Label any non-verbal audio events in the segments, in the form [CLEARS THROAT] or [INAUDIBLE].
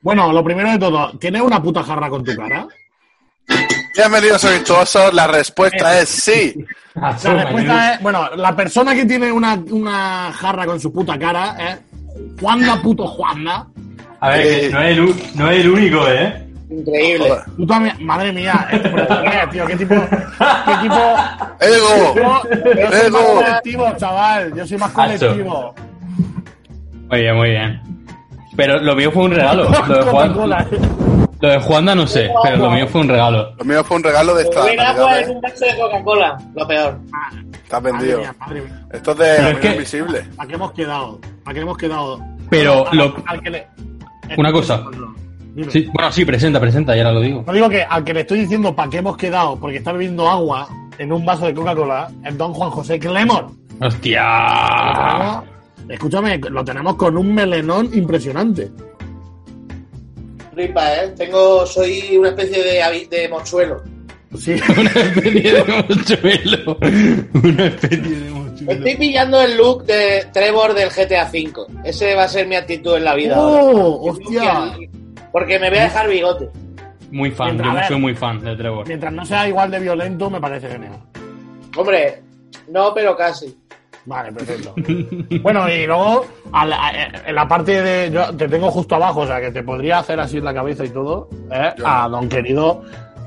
Bueno, lo primero de todo, ¿tienes una puta jarra con tu cara? Bienvenidos a Virtuosos, la respuesta es sí. La respuesta es, bueno, la persona que tiene una, una jarra con su puta cara es Juanda puto Juanda. A ver, Eh, que no, es el, no es el único, ¿eh? Increíble. Tú también, madre mía, eh, tío, qué tipo, qué tipo, [LAUGHS] ¡Ego! yo, soy más Ego. colectivo, chaval, yo soy más colectivo. Muy bien, muy bien. Pero lo mío fue un regalo. [LAUGHS] Lo de, Juan, lo de Juanda no sé, pero lo mío fue un regalo. Lo mío fue un regalo de esta Navidad, ¿eh? un vaso de Coca-Cola, lo peor. Estás Madre vendido. mía, madre mía. Esto es de es que- Invisible. ¿A qué hemos quedado? ¿A qué hemos quedado? Pero Al- lo- al que le- Una cosa. Sí, bueno, sí, presenta, presenta, ya ahora lo digo. No digo que al que le estoy diciendo para qué hemos quedado, porque está bebiendo agua en un vaso de Coca-Cola, es don Juan José Clemor. ¡Hostia! Escúchame, lo tenemos con un melenón impresionante. Flipa, ¿eh? Tengo, soy una especie de, de mochuelo. Sí. [LAUGHS] Una especie de mochuelo. [LAUGHS] Una especie de Estoy pillando el look de Trevor del GTA V. Ese va a ser mi actitud en la vida. ahora. ¡Oh! ¡Hostia! Porque me voy a dejar bigote. Muy fan, Mientras, yo ver. soy muy fan de Trevor. Mientras no sea igual de violento, me parece genial. Hombre, no, pero casi. Vale, perfecto. [LAUGHS] bueno, y luego, a la- a- en la parte de. Yo te tengo justo abajo, o sea, que te podría hacer así en la cabeza y todo, ¿eh? A don querido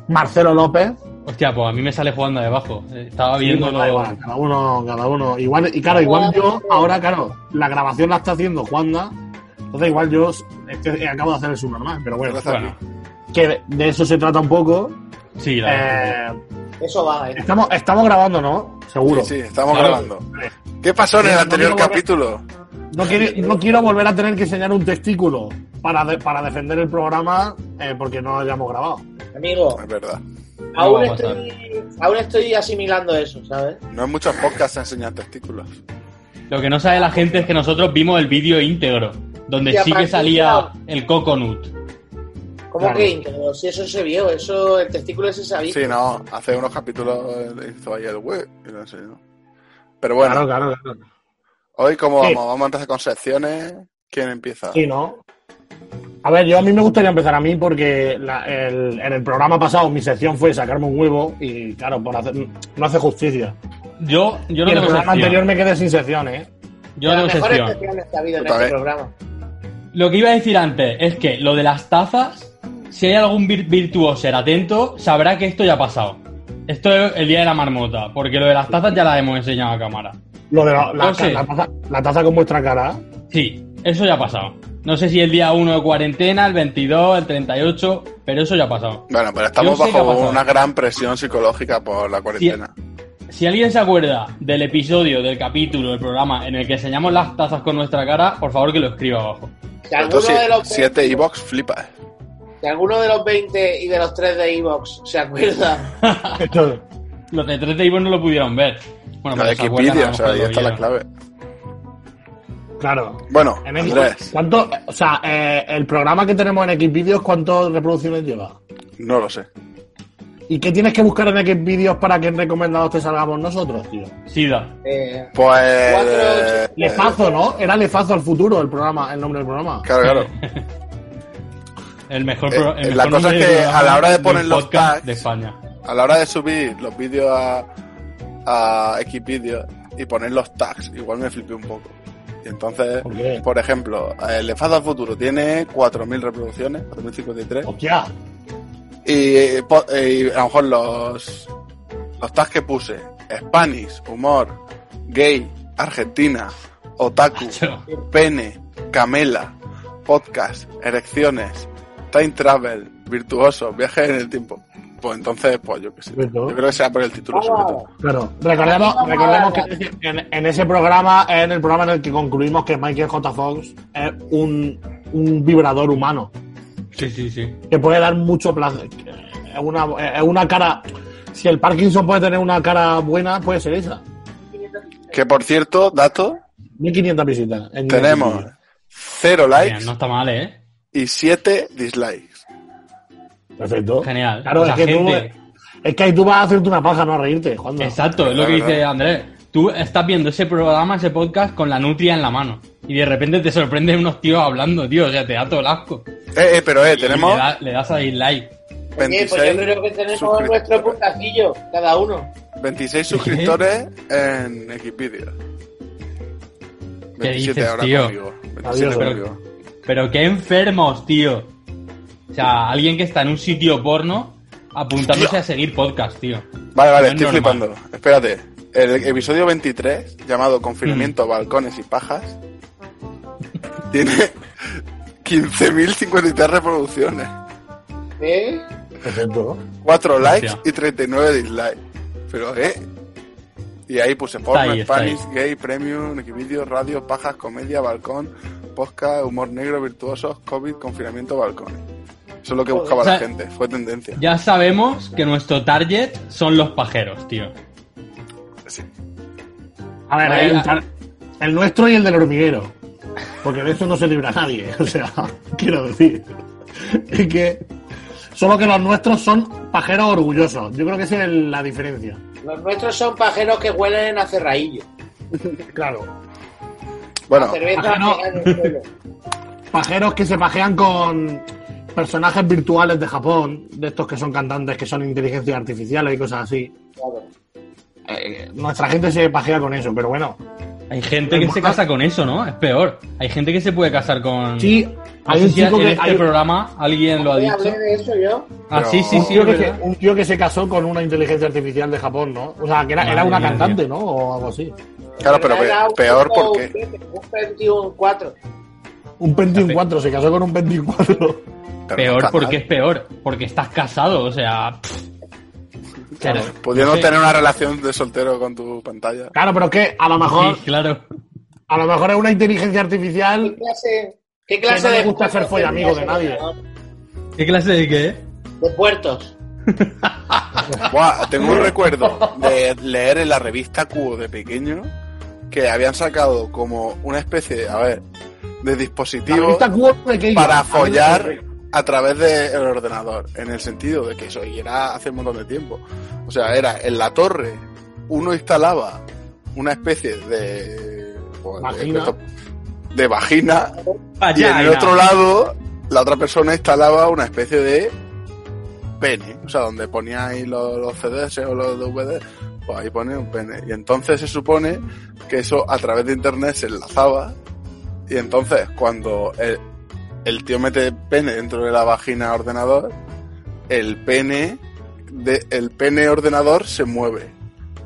Marcelo López. Hostia, pues a mí me sale jugando de abajo. Eh, Estaba viendo pues da igual, cada uno, cada uno. Igual, y claro, igual yo, ahora, claro, la grabación la está haciendo Juanda. Entonces, igual yo acabo de hacer el subnormal, pero bueno. Bueno, que de, eso se trata un poco. sí, la verdad. Eh, Eso va, ¿eh? estamos, estamos grabando, ¿no? Seguro. Sí, sí, estamos Claro. grabando. ¿Qué pasó en el No anterior capítulo? No, quiero, no quiero volver a tener que enseñar un testículo para, de- para defender el programa eh, porque no lo hayamos grabado. Amigo, Es verdad. Aún, estoy, aún estoy asimilando eso, ¿sabes? No en muchos podcasts enseñan testículos. Lo que no sabe la gente es que nosotros vimos el vídeo íntegro, donde sí que salía el coconut. ¿Cómo Claro. que íntegro? Si eso se vio, eso, el testículo ese se ha visto. Sí, no, hace unos capítulos eh, hizo ahí el web y lo enseñó. Pero bueno, Claro, claro, claro. hoy como Sí. vamos, vamos a empezar con secciones. ¿Quién empieza? Sí, ¿no? A ver, yo a mí me gustaría empezar a mí porque la- el- en el programa pasado mi sección fue sacarme un huevo y, claro, por hacer, no hace justicia. Yo, yo y no el tengo programa sección. anterior me quedé sin sección, ¿eh? Yo no Las tengo mejores sección. secciones que ha habido en este programa. Lo que iba a decir antes es que lo de las tazas, si hay algún vir- virtuoser atento, sabrá que esto ya ha pasado. Esto es el día de la marmota, porque lo de las tazas ya las hemos enseñado a cámara. Lo de la, la- la taza, la taza con vuestra cara. Sí, eso ya ha pasado. No sé si el día 1 de cuarentena, el 22, el 38, pero eso ya ha pasado. Bueno, pero estamos bajo una gran presión psicológica por la cuarentena. Si alguien se acuerda del episodio, del capítulo, del programa en el que enseñamos las tazas con nuestra cara, por favor que lo escriba abajo. Si alguno, Entonces, de los, si es de Evox, flipa. si alguno de los 20 y de los 3 de Evox se acuerda, [LAUGHS] Los de 3 de Ivo no lo pudieron ver. Bueno, La de pero se acuerdan, a Wikipedia, o sea, ahí está la vieron. clave. Claro. Bueno, Andrés, ¿Cuánto, o sea, eh, el programa que tenemos en Xvideos, ¿cuántas reproducciones lleva? no lo sé. ¿Y qué tienes que buscar en Xvideos para que en recomendados te salgamos nosotros, tío? Sida. eh, Pues. Cuatro, eh, Lefazo, ¿no? Era Lefazo al futuro el programa, el nombre del programa. Claro, claro. [LAUGHS] El mejor, pro- el eh, mejor la cosa es que a la hora de poner los tags- de España. A la hora de subir los vídeos a, a Xvideos y poner los tags, igual me flipé un poco. Y entonces, ¿Por ejemplo, el al Futuro tiene 4.000 reproducciones, 4.053. Hostia. Y, eh, po- eh, y a lo mejor los, los tags que puse, Spanish, humor, gay, Argentina, otaku, pene, camela, podcast, erecciones, time travel, virtuoso, viajes en el tiempo. Pues entonces, pues yo qué sé. Virtuoso. Yo creo que sea por el título sobre todo. Claro, recordemos, recordemos que en ese- en, en ese programa es en el programa en el que concluimos que Michael J. Fox es un, un vibrador humano Sí, sí, sí. que puede dar mucho placer. Es una, es una cara. Si el Parkinson puede tener una cara buena, puede ser esa. Que por cierto, dato, 1500 visitas. en tenemos YouTube. cero likes Bien, no está mal, ¿eh? y siete dislikes. Perfecto. Genial. Claro, O sea, es que gente- tú. Es que ahí tú vas a hacerte una paja, no a reírte. Juan. Exacto, es lo que dice. Andrés. Tú estás viendo ese programa, ese podcast con la nutria en la mano. Y de repente te sorprenden unos tíos hablando, tío. O sea, te da todo el asco. Eh, eh, pero eh, tenemos Le, da- le das a dislike. Oye, pues 26, yo creo que tenemos nuestro puntacillo, cada uno. 26 suscriptores en Wikipedia. 27 dices, ahora tío? conmigo. 27 Adiós, conmigo. Pero qué enfermos, tío. O sea, alguien que está en un sitio porno apuntándose a seguir podcast, tío. Vale, vale, No estoy flipando. Espérate. El episodio 23, llamado Confinamiento, Mm. Balcones y Pajas, [LAUGHS] tiene 15.053 reproducciones, ¿Eh? Perfecto. 4 likes Hostia. y 39 dislikes. Pero, ¿eh? Y ahí puse porno, ahí, Spanish, gay, premium, Wikivideo, radio, pajas, comedia, balcón, podcast, humor negro, virtuosos, COVID, confinamiento, balcones. Eso es lo que buscaba O sea, la gente, fue tendencia. Ya sabemos que nuestro target son los pajeros, tío. Sí. A ver, el, tar- el nuestro y el del hormiguero. Porque de eso no se libra nadie. [LAUGHS] O sea, quiero decir. Es que. Solo que los nuestros son pajeros orgullosos. Yo creo que esa es la diferencia. Los nuestros son pajeros que huelen a cerraillo. [LAUGHS] Claro. Bueno, el suelo. [LAUGHS] Pajeros que se pajean con personajes virtuales de Japón, de estos que son cantantes, que son inteligencias artificiales y cosas así. Claro. Eh, nuestra gente se pajea con eso, pero bueno. Hay gente que se casa con eso, ¿no? Es peor. Hay gente que se puede casar con... Sí, hay un chico en que. este hay- programa alguien lo ha dicho. hablé de eso yo. Ah, sí, sí, un, sí, tío es que se, verdad. un tío que se casó con una inteligencia artificial de Japón, ¿no? O sea, que era, una cantante. ¿no? O algo así. claro, pero peor porque... Un Pentium 4. Un Pentium 4, se casó con un Pentium 4. Pero no Peor está porque mal. es peor. Porque estás casado, o sea... pff. Claro. Pudiendo No sé. tener una relación de soltero con tu pantalla. Claro, pero que a lo mejor, Sí, claro. a lo mejor es una inteligencia ¿Qué artificial. clase, qué clase no le de gusta ser puertos follamigo de nadie. ¿Qué clase de qué? De puertos. [LAUGHS] Buah, tengo un recuerdo de leer en la revista Cubo de pequeño que habían sacado como una especie, a ver, de La dispositivo revista Cubo de que para follar a través del ordenador, en el sentido de que eso y era hace un montón de tiempo. O sea, era en la torre, uno instalaba una especie de pues, Vagina. de, de vagina y en el otro lado la otra persona instalaba una especie de pene, o sea, donde ponía ahí los, los CDs o los DVDs, pues ahí pone un pene. Y entonces se supone que eso a través de internet se enlazaba y entonces cuando el, el tío mete pene dentro de la vagina ordenador, el pene de, el pene ordenador se mueve.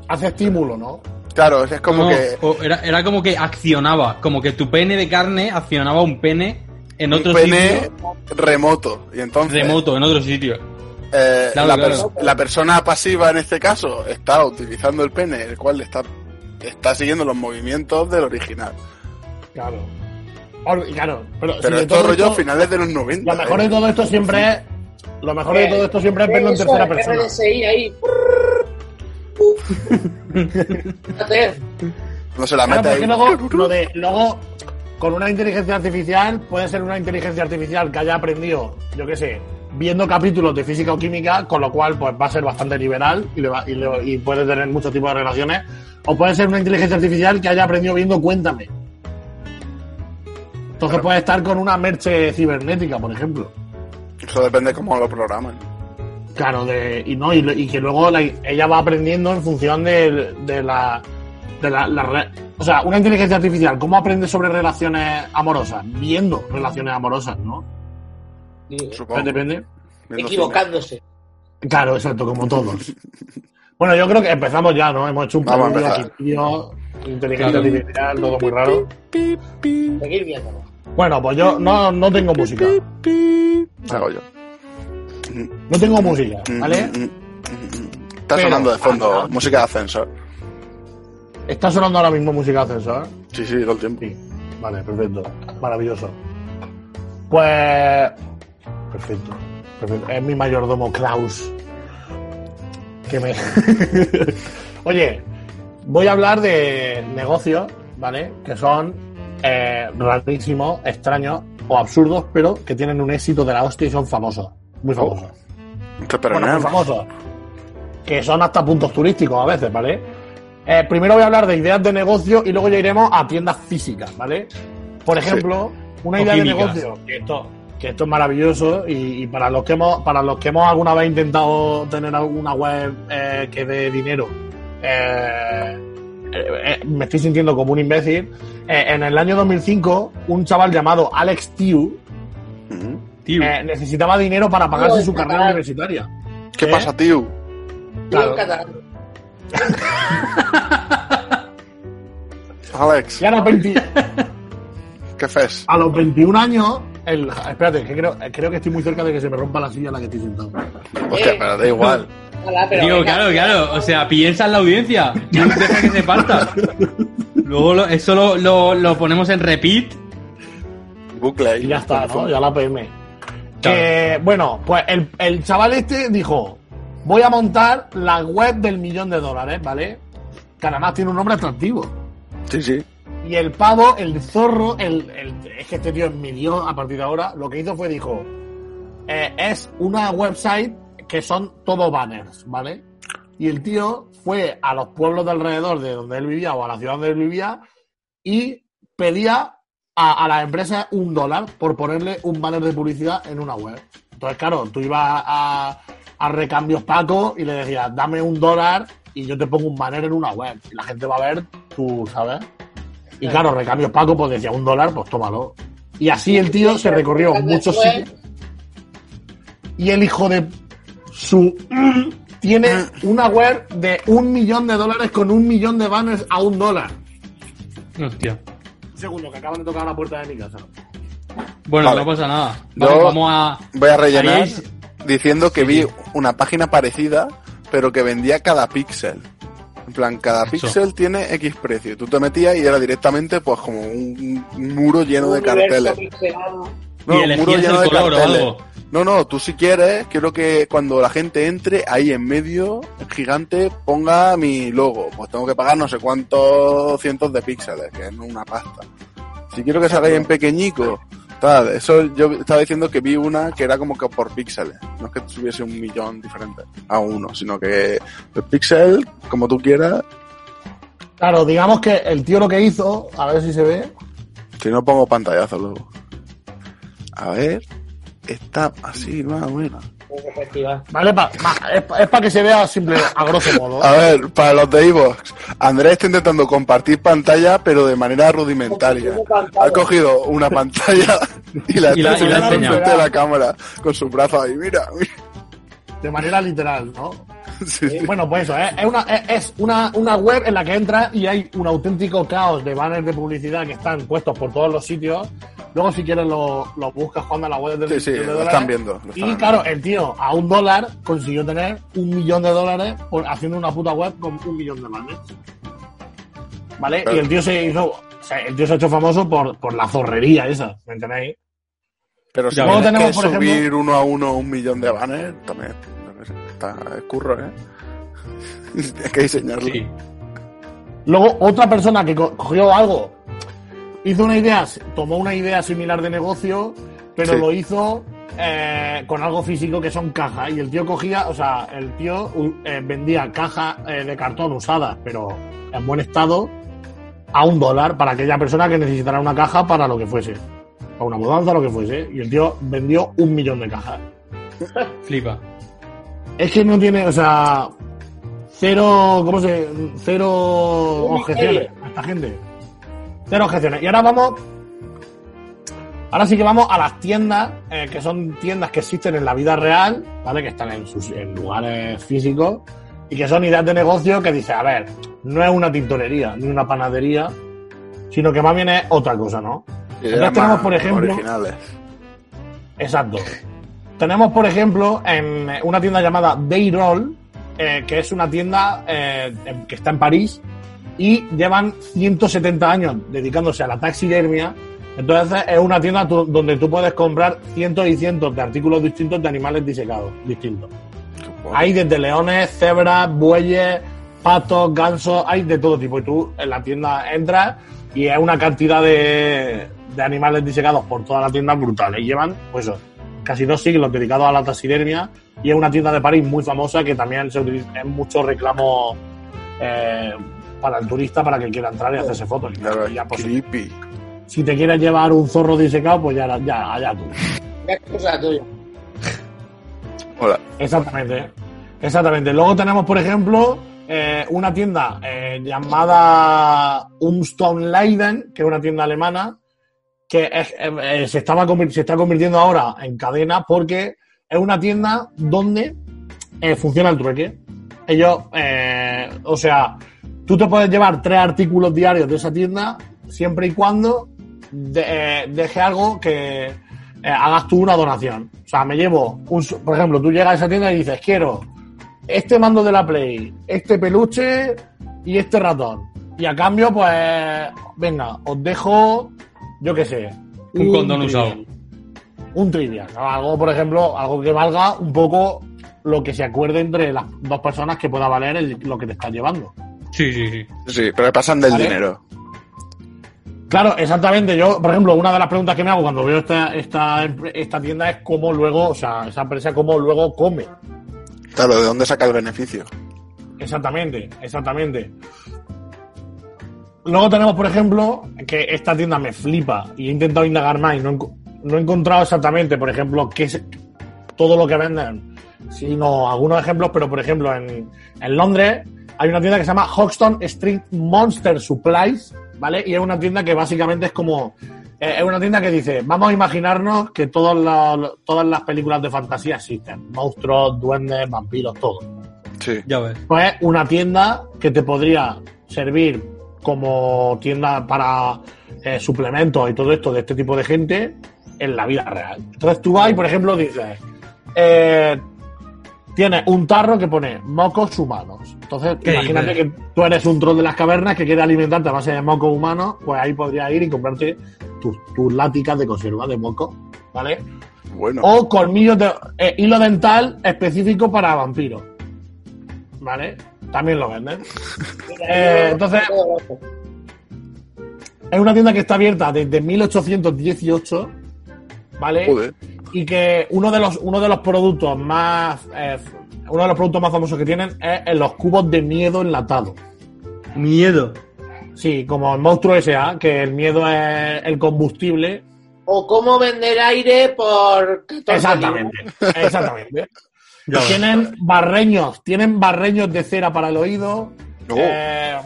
Hace estímulo, ¿no? Claro, es como No, que era, era como que accionaba, como que tu pene de carne accionaba un pene en otro un pene sitio remoto. Y entonces remoto, en otro sitio. Eh, Claro, la, claro. pers- la persona pasiva en este caso está utilizando el pene, el cual está, está siguiendo los movimientos del original. Claro. Claro, pero, Pero si todo rollo esto- finales de los 90. Lo mejor ¿eh? de todo esto siempre es. Lo mejor de todo esto siempre es verlo en tercera persona. Ahí. [LAUGHS] No se la mete porque ahí. luego, lo de, luego, con una inteligencia artificial, puede ser una inteligencia artificial que haya aprendido, yo qué sé, viendo capítulos de física o química, con lo cual pues va a ser bastante liberal y, le va- y, le- y puede tener muchos tipos de relaciones. O puede ser una inteligencia artificial que haya aprendido viendo Cuéntame. Entonces puede estar con una merche cibernética, por ejemplo. Eso depende cómo lo programan. Claro, de, y no, y, lo- y que luego la- ella va aprendiendo en función de, de la. De la, la re- o sea, una inteligencia artificial, ¿cómo aprende sobre relaciones amorosas? Viendo relaciones amorosas, ¿no? Supongo. Depende. Viendo equivocándose. Claro, exacto, como todos. [LAUGHS] Bueno, yo creo que empezamos ya, ¿no? Hemos hecho un aquí, tío, inteligencia Claro. artificial, todo muy raro. Seguir viéndolo. Bueno, pues yo no, no tengo música. Hago yo. No tengo música, ¿vale? Mm, mm, mm, mm. Está Pero- sonando de fondo Ah, música de ascensor. ¿Está sonando ahora mismo música de ascensor? Sí, sí, todo el tiempo. Sí. Vale, perfecto. Maravilloso. Pues. Perfecto. perfecto. Es mi mayordomo Klaus. Que me. [LAUGHS] Oye, voy a hablar de negocios, ¿vale? Que son eh, rarísimos, extraños o absurdos, pero que tienen un éxito de la hostia y son famosos. Muy famosos. Es pero Bueno, nada. muy famosos. Que son hasta puntos turísticos a veces, ¿vale? Eh, primero voy a hablar de ideas de negocio y luego ya iremos a tiendas físicas, ¿vale? Por ejemplo, una idea de negocio, que esto, que esto es maravilloso y, y para los que hemos, para los que hemos alguna vez intentado tener alguna web eh, que dé dinero, eh, eh, eh, me estoy sintiendo como un imbécil. Eh, en el año 2005, un chaval llamado Alex Tiu necesitaba dinero para pagarse Tío, su carrera catalán. universitaria. ¿Qué ¿Eh? pasa? Claro. Catalán. [LAUGHS] Alex, Y a los, 20 ¿qué fes? a los 21 años, el, espérate, que creo, creo que estoy muy cerca de que se me rompa la silla en la que estoy sentado. Hostia, Eh. pero da igual. Hola, pero Digo, venga, claro, claro. O sea, piensa en la audiencia. No deja que se parta. Luego lo- eso lo, lo, lo ponemos en repeat. Bucle. Y ya está, ¿no? Ya la PM. Claro. Que, bueno, pues el, el chaval este dijo, voy a montar la web del millón de dólares, ¿vale? Que además tiene un nombre atractivo. Sí, sí. Y el pavo, el zorro, el, el- es que este tío es mi dios a partir de ahora, lo que hizo fue dijo, eh, es una website que son todo banners, ¿vale? Y el tío fue a los pueblos de alrededor de donde él vivía o a la ciudad donde él vivía y pedía a, a las empresas un dólar por ponerle un banner de publicidad en una web. Entonces, claro, tú ibas a, a recambios Paco y le decías, dame un dólar y yo te pongo un banner en una web. Y la gente va a ver, tú sabes. Y claro, recambios Paco, pues decía un dólar, pues tómalo. Y así el tío se recorrió muchos sitios. Y el hijo de su tiene una web de un millón de dólares con un millón de banners a un dólar. Hostia. Un segundo, que acaban de tocar la puerta de mi casa. Bueno, Vale. no pasa nada. Yo- Vamos, vamos a. Voy a rellenar Haríais- diciendo que vi una página parecida, pero que vendía cada píxel. En plan, cada Eso. píxel tiene X precio. Tú te metías y era directamente pues como un, un muro lleno de un universo carteles. pixelado. No, y un muro lleno el de color o carteles. algo. No, no, tú si quieres, quiero que cuando la gente entre, ahí en medio, el gigante, ponga mi logo. Pues tengo que pagar no sé cuántos cientos de píxeles, que es una pasta. Si quiero que salga ahí en pequeñico, tal, eso yo estaba diciendo que vi una que era como que por píxeles. No es que tuviese un millón diferente a uno, sino que el píxel, como tú quieras, Claro, digamos que el tío lo que hizo, a ver si se ve, si no pongo pantallazo luego. A ver, está así, más o menos. ¿vale? Pa- ma- es para que se vea simple, a grosso modo. A ver, para los de Evox, Andrés está intentando compartir pantalla, pero de manera rudimentaria. Ha cogido una pantalla y la está enseñando enfrente de la cámara con su brazo ahí. Mira, mira. De manera literal, ¿no? Sí, sí. Bueno, pues eso, ¿eh? es, una, es- es una, una web en la que entras y hay un auténtico caos de banners de publicidad que están puestos por todos los sitios. Luego, si quieres, lo, lo buscas cuando la web del Sí, de lo dólares. están viendo, lo están Y viendo. claro, el tío a un dólar consiguió tener un millón de dólares por haciendo una puta web con un millón de banners. ¿Vale? Y el tío se hizo. o sea, el tío se ha hecho famoso por, por la zorrería esa, ¿me entendéis? Pero si tenemos, que por subir ejemplo- uno a uno un millón de banners, también está es curro, ¿eh? [LAUGHS] Tienes que diseñarlo. Sí. Luego, otra persona que co- cogió algo, hizo una idea, tomó una idea similar de negocio, pero Sí. lo hizo eh, con algo físico que son cajas. Y el tío cogía, o sea, el tío eh, vendía cajas eh, de cartón usadas, pero en buen estado, a un dólar para aquella persona que necesitara una caja para lo que fuese. Para una mudanza, lo que fuese. Y el tío vendió un millón de cajas. [LAUGHS] Flipa. Es que no tiene, o sea, cero, ¿cómo se? Cero objeciones a esta gente. Cero objeciones. Y ahora vamos Ahora sí que vamos a las tiendas, eh, que son tiendas que existen en la vida real, ¿vale? Que están en, sus, en lugares físicos y que son ideas de negocio que dice, a ver, no es una tintorería ni una panadería, sino que más bien es otra cosa, ¿no? Entonces tenemos, por ejemplo, originales. Exacto. Tenemos, por ejemplo, en una tienda llamada Dayroll, eh, que es una tienda eh, que está en París y llevan 170 años dedicándose a la taxidermia. Entonces es una tienda donde tú puedes comprar cientos y cientos de artículos distintos de animales disecados, distintos. Hay desde leones, cebras, bueyes, patos, gansos, hay de todo tipo. Y tú en la tienda entras y es una cantidad de, de animales disecados por toda la tienda brutales. Y llevan, pues eso, casi dos siglos dedicados a la taxidermia. Y es una tienda de París muy famosa que también se utiliza en mucho reclamo eh, para el turista para que quiera entrar y hacerse fotos. Y Claro, ya, pues, creepy. si te quieres llevar un zorro disecado, pues ya, ya allá tú. ¿Qué cosa tuya? Hola. Exactamente. Exactamente. Luego tenemos, por ejemplo, eh, una tienda eh, llamada Umstone Leiden, que es una tienda alemana, que es- eh, se, estaba se está convirtiendo ahora en cadena porque es una tienda donde eh, funciona el trueque. Ellos, eh, o sea, tú te puedes llevar tres artículos diarios de esa tienda siempre y cuando de- eh, deje algo que eh, hagas tú una donación. O sea, me llevo, un, por ejemplo, tú llegas a esa tienda y dices, quiero este mando de la Play, este peluche y este ratón. Y a cambio, pues, venga, os dejo, yo qué sé. Un condón trivial. usado. Un trivial. Algo, por ejemplo, algo que valga un poco lo que se acuerde entre las dos personas que pueda valer el- lo que te estás llevando. Sí, sí, sí. Sí, pero le pasan del Vale. dinero. Claro, exactamente. Yo, por ejemplo, una de las preguntas que me hago cuando veo esta, esta, esta tienda es cómo luego, o sea, esa empresa cómo luego come. Claro, ¿de dónde saca el beneficio? Exactamente, exactamente. Luego tenemos, por ejemplo, que esta tienda me flipa y he intentado indagar más y no, no he encontrado exactamente, por ejemplo, qué es todo lo que venden, sino algunos ejemplos, pero por ejemplo, en, en Londres hay una tienda que se llama Hoxton Street Monster Supplies, ¿vale? Y es una tienda que básicamente es como. eh, Es una tienda que dice: Vamos a imaginarnos que todos los- todas las películas de fantasía existen: monstruos, duendes, vampiros, todo Sí. Ya ves. pues una tienda que te podría servir como tienda para eh, suplementos y todo esto de este tipo de gente en la vida real. Entonces tú vas y, por ejemplo, dices, eh, tienes un tarro que pone mocos humanos. Entonces, ¿Qué imagínate que tú eres un troll de las cavernas que quiere alimentarte a base de mocos humanos, pues ahí podrías ir y comprarte tus, tus láticas de conserva de moco, ¿vale? Bueno. O colmillos de eh, hilo dental específico para vampiros. ¿Vale? También lo venden. [LAUGHS] Eh, entonces, es una tienda que está abierta desde 1818. ¿Vale? Joder. Y que uno de los, uno de los productos más. eh, uno de los productos más famosos que tienen es en los cubos de miedo enlatados. Miedo. Sí, como el monstruo S.A., que el miedo es el combustible. O cómo vender aire por 14 Exactamente. Exactamente. [LAUGHS] Ya ves. tienen barreños, tienen barreños de cera para el oído. Oh. eh,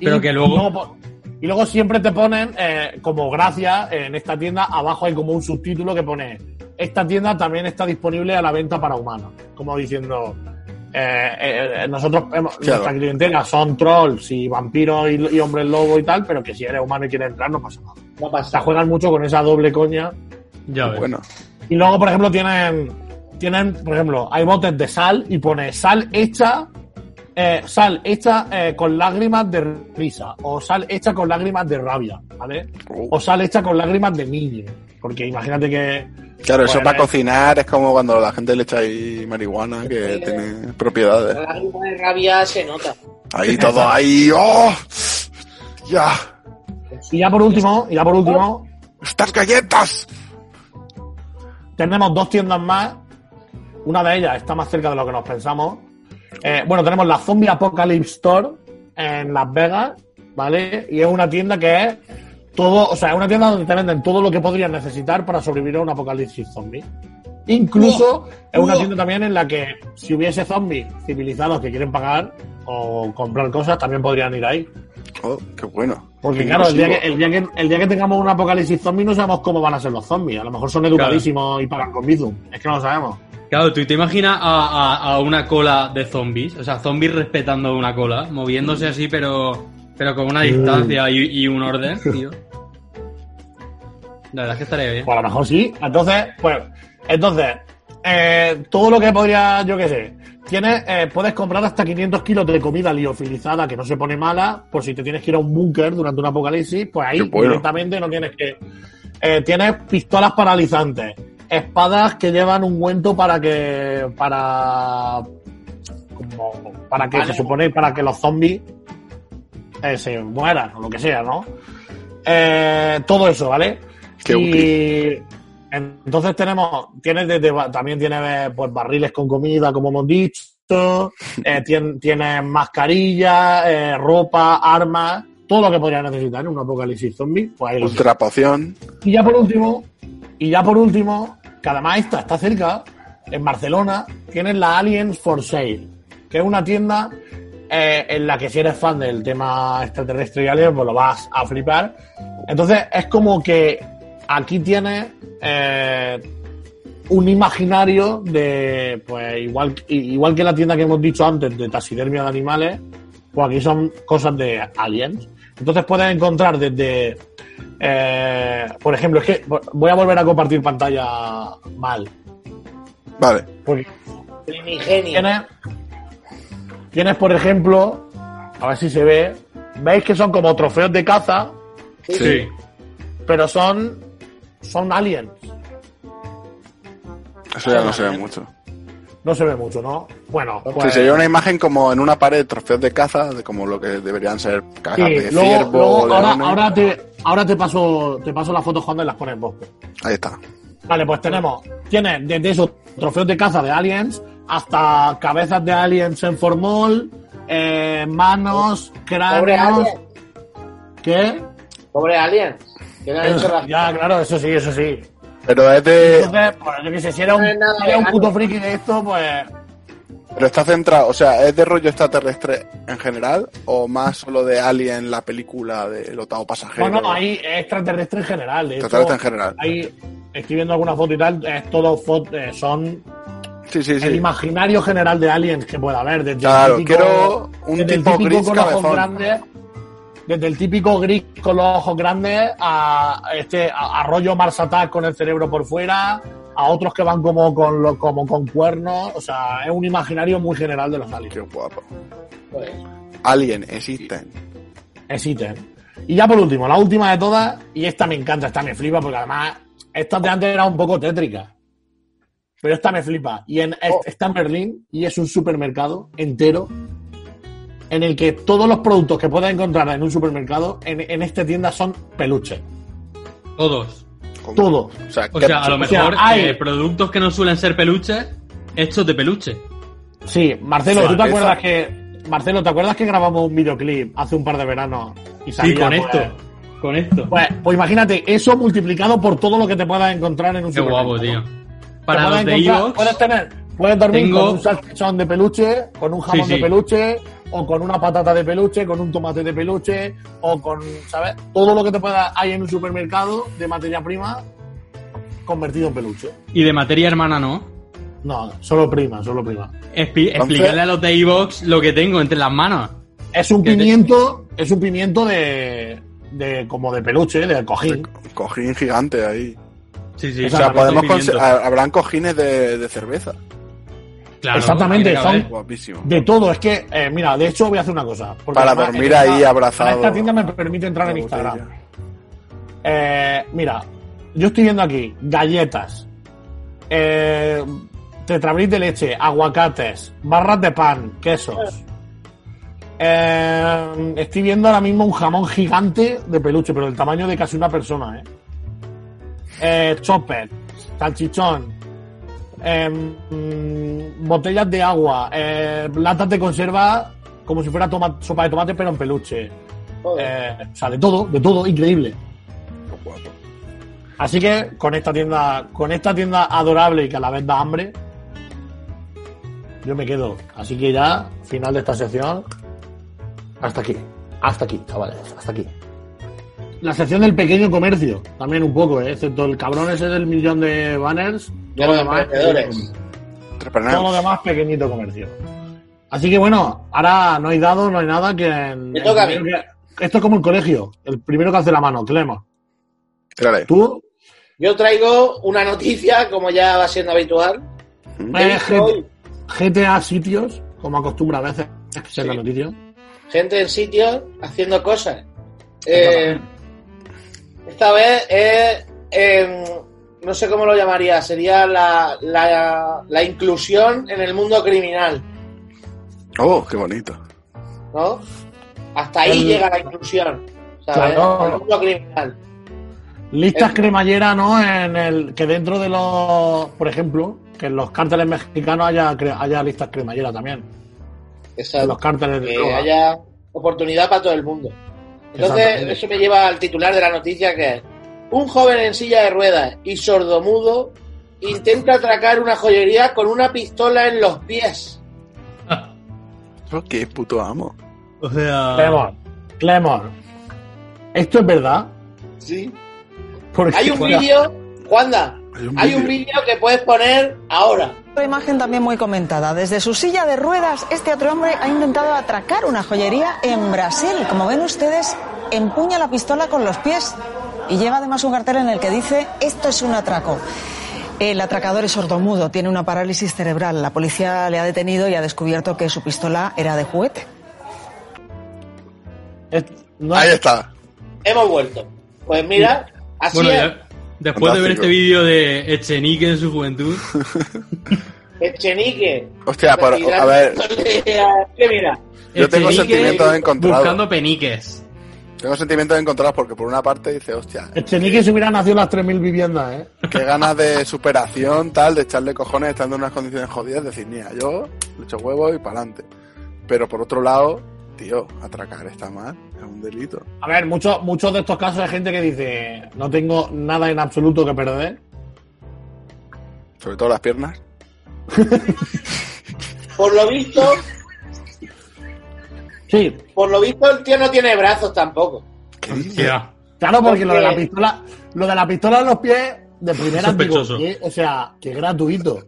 Pero que luego- y luego siempre te ponen, eh, como gracia, en esta tienda, abajo hay como un subtítulo que pone: Esta tienda también está disponible a la venta para humanos. Como diciendo. eh, eh, nosotros, hemos- Claro. nuestra clientela son trolls y vampiros y, y hombres lobo y tal, pero que si eres humano y quieres entrar, no pasa nada. No O sea, juegan mucho con esa doble coña Ya ves. Bueno. y luego, por ejemplo, tienen, tienen, por ejemplo, hay botes de sal y pone sal hecha, eh, sal hecha eh, con lágrimas de risa, o sal hecha con lágrimas de rabia, ¿vale? Oh. O sal hecha con lágrimas de niño. Porque imagínate que. Claro, eso para eh. cocinar es como cuando la gente le echa ahí marihuana que Sí. tiene propiedades. La lágrima de rabia se nota. Ahí todo ahí. ¡Oh! ¡Ya! Y ya por último, y ya por último, ¡Estas galletas! tenemos dos tiendas más. Una de ellas está más cerca de lo que nos pensamos. Eh, bueno, tenemos la Zombie Apocalypse Store en Las Vegas, ¿vale? Y es una tienda que es todo, o sea, es una tienda donde te venden todo lo que podrías necesitar para sobrevivir a un apocalipsis zombie. Incluso es una tienda también en la que si hubiese zombies civilizados que quieren pagar o comprar cosas, también podrían ir ahí. Oh, qué bueno. Porque Qué claro, el día, que, inclusivo. el, día que, el día que tengamos un apocalipsis zombie no sabemos cómo van a ser los zombies. A lo mejor son educadísimos y pagan con Bizum. Es que no lo sabemos. Claro, tú te imaginas a, a- a una cola de zombies, o sea, zombies respetando una cola, moviéndose así, pero, pero con una distancia y, y un orden, [LAUGHS] tío. La verdad es que estaría bien. Pues a lo mejor sí. Entonces, pues, entonces, eh, todo lo que podría, yo qué sé, tienes, eh, puedes comprar hasta 500 kilos de comida liofilizada que no se pone mala, por si te tienes que ir a un búnker durante un apocalipsis, pues ahí bueno. directamente no tienes que. Eh, tienes pistolas paralizantes, espadas que llevan ungüento para que. para. como- para que Vale. se supone para que los zombies eh, se mueran o lo que sea, ¿no? Eh, todo eso, ¿vale? Qué y entonces tenemos, tienes desde, también tienes pues barriles con comida, como hemos dicho, eh, [LAUGHS] tien- tienes mascarillas, eh, ropa, armas, todo lo que podrías necesitar en un apocalipsis zombie, pues ahí lo tienes. Ultra poción. Y ya por último, y ya por último, que además esta está cerca, en Barcelona, tienes la Aliens for Sale, que es una tienda eh, en la que si eres fan del tema extraterrestre y alien, pues lo vas a flipar. Entonces es como que aquí tienes eh, un imaginario de, pues igual, igual que la tienda que hemos dicho antes de taxidermia de animales, pues aquí son cosas de aliens. Entonces puedes encontrar desde, eh, por ejemplo, es que voy a volver a compartir pantalla mal. Vale. Porque Primigenio. tienes, tienes, por ejemplo, a ver si se ve, veis que son como trofeos de caza, Sí. pero son, son aliens. Eso ya no se ve mucho. No se ve mucho, ¿no? Bueno, Sí, pues, sería una imagen como en una pared de trofeos de caza, de como lo que deberían ser cajas sí, de luego, ciervo, luego ahora, te, ahora te paso, te paso las fotos cuando las pones vos. Ahí está. Vale, pues tenemos, tienes desde esos trofeos de caza de aliens hasta cabezas de aliens en formol, eh, manos, Pobre cráneos, alien. ¿qué? Pobre alien. Que no ha hecho la... Ya, claro, eso sí, eso sí. Pero es de. Entonces, pues yo qué sé, si eres un, No es un puto alien. friki de esto, pues Pero está centrado, o sea, ¿es de rollo extraterrestre en general? ¿O más solo de Alien, la película del octavo pasajero? no, no, hay extraterrestre en general. De hecho, Extraterrestre en general. Ahí estoy viendo alguna foto y tal, es todo fo- eh, son Sí, sí, el sí. imaginario general de aliens que pueda haber. Desde Claro, el típico, quiero un desde el tipo típico gris con ojos cabezón. grandes, desde el típico gris con los ojos grandes a este a, a rollo Mars Attack con el cerebro por fuera, a otros que van como con lo- como con cuernos, o sea, es un imaginario muy general de los aliens. Qué guapo. Pues, Alien, existen. Existen. Y ya por último, la última de todas, y esta me encanta, esta me flipa, porque además, esta de antes era un poco tétrica. Pero esta me flipa. Y en, es- está en Berlín y es un supermercado entero en el que todos los productos que puedas encontrar en un supermercado, en, en esta tienda son peluches. Todos. Todos. O sea, O que- sea, a lo o sea, mejor hay- eh, productos que no suelen ser peluches, hechos de peluche. Sí, Marcelo, ¿tú te esa. acuerdas que. Marcelo, ¿te acuerdas que grabamos un videoclip hace un par de veranos? Y Sí, con pues, esto. Con esto. Pues, pues imagínate, eso multiplicado por todo lo que te puedas encontrar en un Qué supermercado. guapo, tío. Para los de Evox, Puedes tener, puedes dormir tengo- con un salchichón de peluche, con un jamón Sí, sí. de peluche, o con una patata de peluche, con un tomate de peluche, o con, ¿sabes? Todo lo que te pueda hay en un supermercado de materia prima convertido en peluche. y de materia hermana no. No, solo prima, solo prima. Expli- explicarle a los de Evox lo que tengo entre las manos. Es un ¿Qué te- pimiento, es un pimiento de, de como de peluche, de cojín. Cojín gigante ahí. Sí, sí. O sea, podemos habrán cojines de, de cerveza. Claro, Exactamente, son- Guapísimo. De todo, es que, eh, mira, de hecho voy a hacer una cosa. Para además dormir esta- ahí abrazado. Esta tienda me permite entrar en Instagram. Eh, mira, yo estoy viendo aquí galletas, eh, tetrabric de leche, aguacates, barras de pan, quesos. Eh, estoy viendo ahora mismo un jamón gigante de peluche, pero del tamaño de casi una persona, ¿eh? Eh, chopper, salchichón, eh, mm, botellas de agua, eh, latas de conserva como si fuera toma- sopa de tomate, pero en peluche. Eh, o sea, de todo, de todo, increíble. Así que con esta tienda, con esta tienda adorable y que a la vez da hambre, yo me quedo. Así que ya, final de esta sección, hasta aquí. Hasta aquí, chavales, hasta aquí. La sección del pequeño comercio, también un poco, ¿eh? excepto el cabrón ese del millón de banners. De todo los lo demás- todo lo demás pequeñito comercio. Así que bueno, ahora no hay dados, no hay nada que... Me toca a mí. que- Esto es como el colegio, el primero que hace la mano, Clema. Tírale. Tú, Yo traigo una noticia, como ya va siendo habitual. He eh, GTA sitios, como acostumbra a veces ser la noticia. gente en sitios haciendo cosas. Eh, esta vez es, no sé cómo lo llamaría, sería la, la, la inclusión en el mundo criminal, Oh, qué bonito. ¿no? Hasta ahí El- llega la inclusión, ¿sabes? Claro. En el mundo criminal. Listas El- cremallera, ¿no? En el que dentro de los, por ejemplo, que en los cárteles mexicanos haya, cre- haya listas cremallera también. En Exacto. los cárteles de que droga. haya oportunidad para todo el mundo. Entonces, eso me lleva al titular de la noticia que es un joven en silla de ruedas y sordomudo intenta atracar una joyería con una pistola en los pies. [LAUGHS] Qué puto amo. O sea. Clemor, Clemor, ¿esto es verdad? Sí. Porque Hay un vídeo, Juanda, Hay un vídeo que puedes poner ahora. Otra imagen también muy comentada. Desde su silla de ruedas, este otro hombre ha intentado atracar una joyería en Brasil. Como ven ustedes, empuña la pistola con los pies y lleva además un cartel en el que dice esto es un atraco. El atracador es sordomudo, tiene una parálisis cerebral. La policía le ha detenido y ha descubierto que su pistola era de juguete. no Ahí es- está. Hemos vuelto. Pues mira, así Bueno, ya, después de ver este vídeo de Echenique en su juventud, [LAUGHS] Echenique. Hostia, pero, a ver, [LAUGHS] Que mira, Yo tengo Echenique sentimientos encontrados. Buscando peniques. Tengo sentimientos encontrados porque por una parte dice, hostia, Echenique se hubiera nacido las 3.000 viviendas, ¿eh? [LAUGHS] qué ganas de superación, tal, de echarle cojones estando en unas condiciones jodidas, decir, mira, yo le echo huevos y para adelante. Pero por otro lado, tío, atracar está mal, es un delito. A ver, muchos muchos de estos casos hay gente que dice, no tengo nada en absoluto que perder. Sobre todo las piernas. [LAUGHS] por lo visto, Sí, por lo visto el tío no tiene brazos tampoco. Claro, porque lo de la pistola, lo de la pistola en los pies, de primera digo, o sea, que gratuito.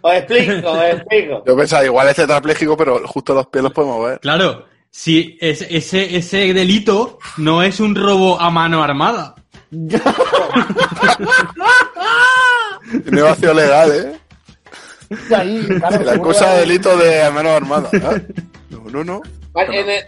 Os explico, os explico. Yo pensaba, igual es tetrapléjico, pero justo los pies los podemos ver. Claro, si ese, ese, ese delito no es un robo a mano armada. [LAUGHS] Tiene vacío legal, ¿eh? Ahí, claro, seguro acusa de delito de menos armada. ¿eh? No, no, En, el-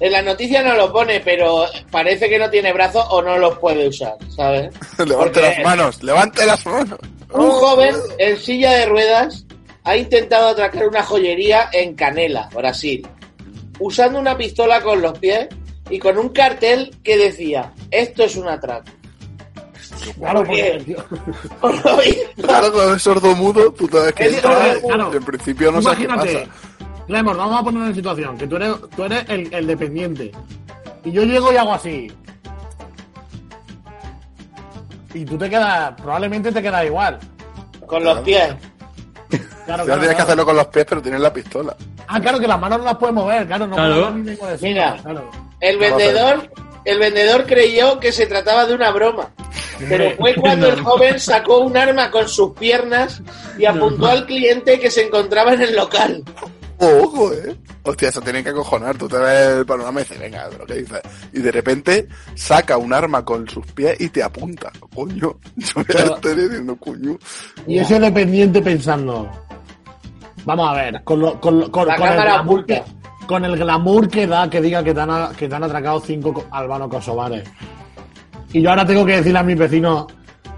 en la noticia no lo pone, pero parece que no tiene brazos o no los puede usar, ¿sabes? [LAUGHS] Levante Porque- las manos, levante las manos. Un joven en silla de ruedas ha intentado atracar una joyería en Canela, Brasil, usando una pistola con los pies y con un cartel que decía, esto es un atraco. Claro, Claro, con el sordo mudo, tú que Es en principio no sabes qué pasa. Clemor, vamos a poner en situación, que tú eres, tú eres el, el dependiente. Y yo llego y hago así. Y tú te quedas, probablemente te quedas igual. con los pies. Claro, claro, tienes que hacerlo con los pies, pero tienes la pistola. Ah, claro, que las manos no las puedes mover, claro, no Claro. puedo mover ni tengo de Mira. El vendedor, el vendedor creyó que se trataba de una broma. Pero fue cuando el [LAUGHS] joven sacó un arma con sus piernas y apuntó al cliente que se encontraba en el local. Ojo, eh. Hostia, eso tienen que acojonar. Tú te ves el panorama y dices, venga, pero ¿qué dices? Y de repente saca un arma con sus pies y te apunta. Coño, [LAUGHS] yo voy a diciendo, coño. Y ese dependiente pensando. Vamos a ver, con, lo- con, lo- con, La con el cámara glamour que, con el glamour que da que diga que te han, a- que te han atracado cinco co- albanos kosovares. Y yo ahora tengo que decirle a mis vecinos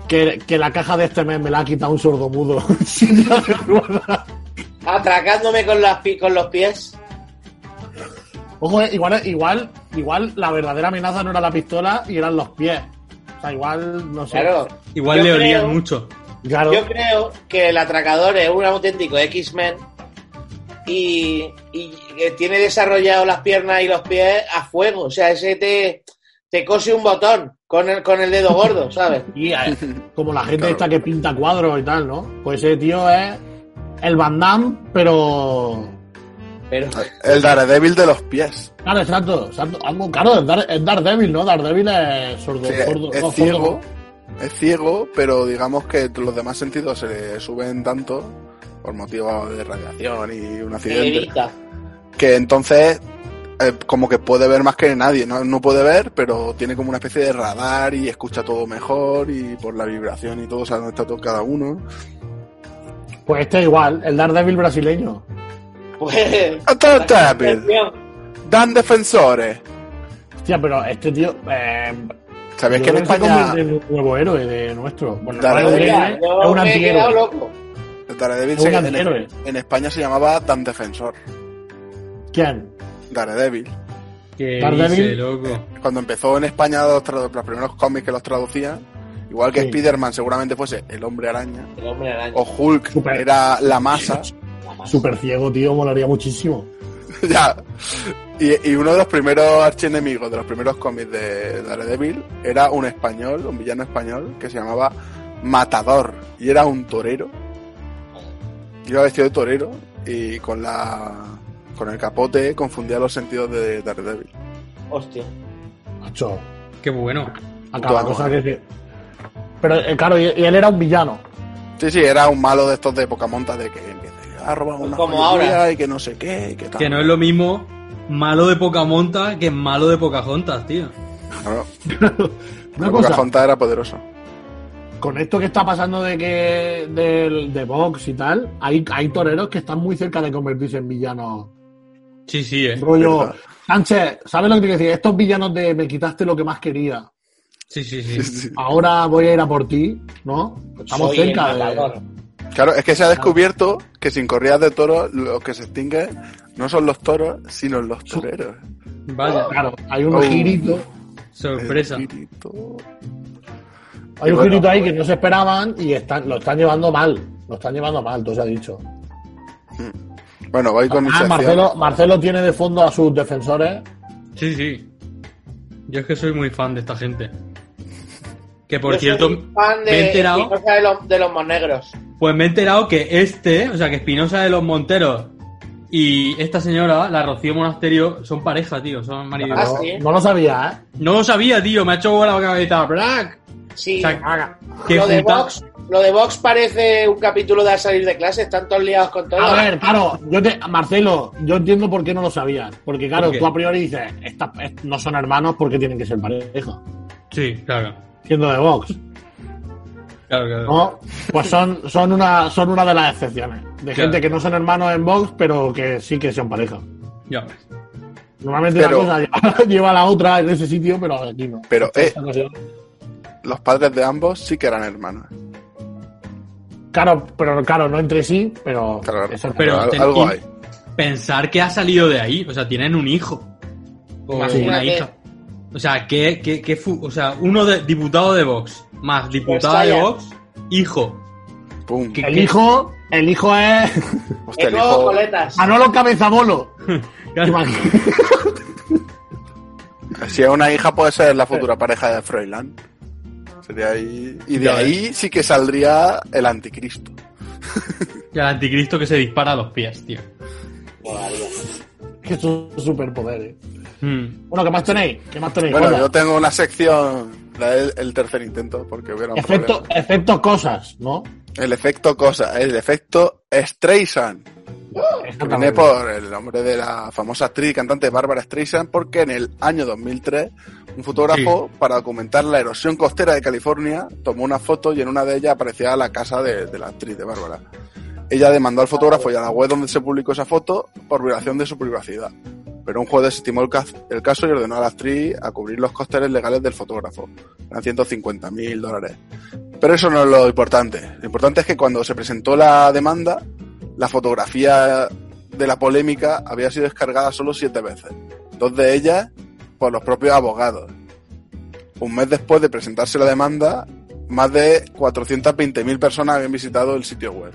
que, que la caja de este mes me la ha quitado un sordomudo. [LAUGHS] Sin silla de ruedas. Atracándome con, las, con los pies. Ojo, eh, igual, igual, igual la verdadera amenaza no era la pistola y eran los pies. O sea, igual, no sé. Claro. Igual le olían creo- mucho. Claro. Yo creo que el atracador es un auténtico X-Men y, y tiene desarrollado las piernas y los pies a fuego. O sea, ese te, te cose un botón con el, con el dedo gordo, ¿sabes? [LAUGHS] Y eh, como la gente Claro. esta que pinta cuadros y tal, ¿no? Pues ese tío es el Van Damme, pero Pero El Daredevil de los pies. Claro, exacto. exacto. Algo, claro, es, Dar- es Daredevil, ¿no? Daredevil es sordo. Sí, sordo- es no, ciego, sordo. es ciego, pero digamos que los demás sentidos se le suben tanto por motivo de radiación y un accidente, que entonces eh, como que puede ver más que nadie, ¿no? no puede ver, pero tiene como una especie de radar y escucha todo mejor y por la vibración y todo, sabe dónde está todo cada uno. Pues este igual, el Daredevil brasileño. Pues. Daredevil, Dan Defensores. Hostia, pero este tío. Eh, ¿Sabes yo que en España en un nuevo héroe de nuestro. Bueno, Daredevil. es un es antihéroe. loco. Daredevil Es un se- en, en España se llamaba Dan Defensor? ¿Quién? Daredevil. Daredevil. dice, loco. cuando empezó en España los, los primeros cómics que los traducían, igual que Sí. Spider-Man seguramente fuese el hombre araña, El hombre araña. o Hulk Super. era la masa, [LAUGHS] Súper ciego, tío, molaría muchísimo. [LAUGHS] ya. Y, y uno de los primeros archienemigos de los primeros cómics de Daredevil era un español, un villano español, que se llamaba Matador, y era un torero. Iba vestido de torero y con la con el capote confundía los sentidos de Daredevil. Hostia. Macho, Qué bueno. a cada cosa que Pero eh, claro, y, y él era un villano. Sí, sí, era un malo de estos de Pocamonta de que empieza a robar una Como ahora. y que no sé qué, y que tal. Que no es lo mismo malo de Pocamonta que malo de Pocahontas, tío. Claro, [LAUGHS] Una cosa, Pocahontas era poderoso. con esto que está pasando de que del- de Vox y tal, hay, hay toreros que están muy cerca de convertirse en villanos. Sí, sí, eh. Rollo. Sánchez, ¿sabes lo que te quiero decir? Estos villanos de me quitaste lo que más quería. Sí, sí, sí. Ahora voy a ir a por ti, ¿no? Estamos Soy cerca de. Claro, es que se ha descubierto que sin corridas de toros los que se extinguen no son los toros, sino los toreros. Vaya, Claro, hay un Oh. girito. sorpresa. Espíritu. Hay Y un bueno, girito ahí que no se esperaban y están, lo están llevando mal. Lo están llevando mal, todo se ha dicho. Bueno, voy con mi Ah, sección. Marcelo, Marcelo tiene de fondo a sus defensores. Sí, sí. Yo es que soy muy fan de esta gente. Que por Yo cierto, soy fan me he de enterado, Espinosa de los, de los monegros. pues me he enterado que este, o sea, que Espinosa de los Monteros y esta señora, la Rocío Monasterio, son pareja, tío, son marido. y Ah, sí. no lo sabía, ¿eh? No lo sabía, tío, me ha hecho la cabeza. ¡Brac! Sí. O sea, que lo, de junta- Vox, lo de Vox parece un capítulo de a salir de clase. Están todos liados con todo. A ver, claro, yo te, Marcelo, yo entiendo por qué no lo sabías. Porque, claro, tú a priori dices, "Estas- est- no son hermanos porque tienen que ser pareja. Sí, claro. Siendo de Vox. Claro, claro. ¿No? Pues son, son, una, son una de las excepciones. De Claro. gente que no son hermanos en Vox, pero que sí que son pareja. Ya ves. Normalmente Pero- una cosa lleva, [LAUGHS] lleva a la otra en ese sitio, pero aquí no. Pero, eh, los padres de ambos sí que eran hermanos. Claro, pero claro, no entre sí, pero. Claro, eso- Pero al- ten- algo y- hay. Pensar que ha salido de ahí, o sea, tienen un hijo. O una hija. O sea, que, que, que fu- o sea, uno de diputado de Vox, más diputada de. Vox, hijo. Pum. ¿Qué- el hijo, el hijo es Hostia, El hijo- coletas. Manolo Cabezabolo. [LAUGHS] [LAUGHS] Si es una hija, puede ser la futura pareja de Froilán. Sería ahí. Y de Ya ahí sí que saldría el anticristo. [LAUGHS] Y el anticristo que se dispara a los pies, tío. Molaría. que es un superpoder, eh. Mm. Bueno, ¿qué más tenéis? ¿Qué más tenéis? Bueno, Hola. yo tengo una sección, la del el tercer intento, porque hubiera un Efecto, problema. efecto cosas, ¿no? El efecto cosa, el efecto Streisand. Que viene por el nombre de la famosa actriz y cantante Bárbara Streisand, porque en el año 2003 un fotógrafo, para documentar la erosión costera de California, tomó una foto y en una de ellas aparecía la casa de, de la actriz, de Bárbara. Ella demandó al fotógrafo y a la web donde se publicó esa foto por violación de su privacidad. Pero un juez desestimó el, el caso y ordenó a la actriz a cubrir los costes legales del fotógrafo. Eran 150 mil dólares. Pero eso no es lo importante. Lo importante es que cuando se presentó la demanda, la fotografía de la polémica había sido descargada solo siete veces. Dos de ellas por los propios abogados. Un mes después de presentarse la demanda, más de 420.000 personas habían visitado el sitio web.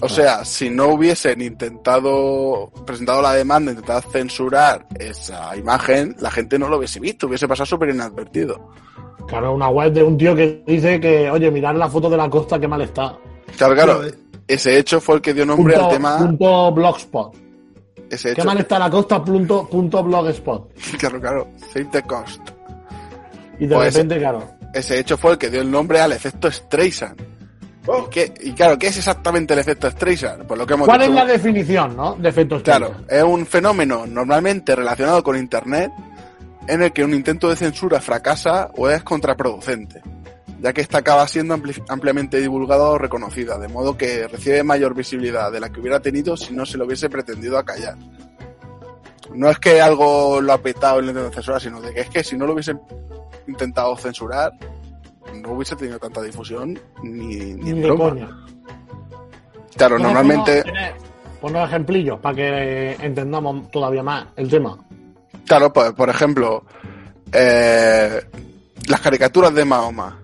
O sea, si no hubiesen intentado, presentado la demanda, intentado censurar esa imagen, la gente no lo hubiese visto, hubiese pasado súper inadvertido. Claro, una web de un tío que dice que, oye, mirad la foto de la costa, qué mal está. Claro, claro. ese hecho fue el que dio nombre punto, al tema. punto blogspot. Ese Qué mal está la costa, punto, punto blogspot. [LAUGHS] claro, claro, Save the Cost. Y de Pues- repente, claro. Ese hecho fue el que dio el nombre al efecto Streisand. Oh. ¿Y, qué- y claro, ¿qué es exactamente el efecto Streisand? Pues lo que hemos ¿Cuál es la definición, no? De efectos Claro, Streisand? es un fenómeno normalmente relacionado con Internet en el que un intento de censura fracasa o es contraproducente, ya que esta acaba siendo ampli- ampliamente divulgada o reconocida, de modo que recibe mayor visibilidad de la que hubiera tenido si no se lo hubiese pretendido acallar. No es que algo lo ha petado el intento de censura, sino de que es que si no lo hubiesen intentado censurar, no hubiese tenido tanta difusión ni, ni Ni broma. coña. Claro, normalmente... Ponnos ejemplillos para que entendamos todavía más el tema. Claro, pues, por ejemplo, eh, las caricaturas de Mahoma.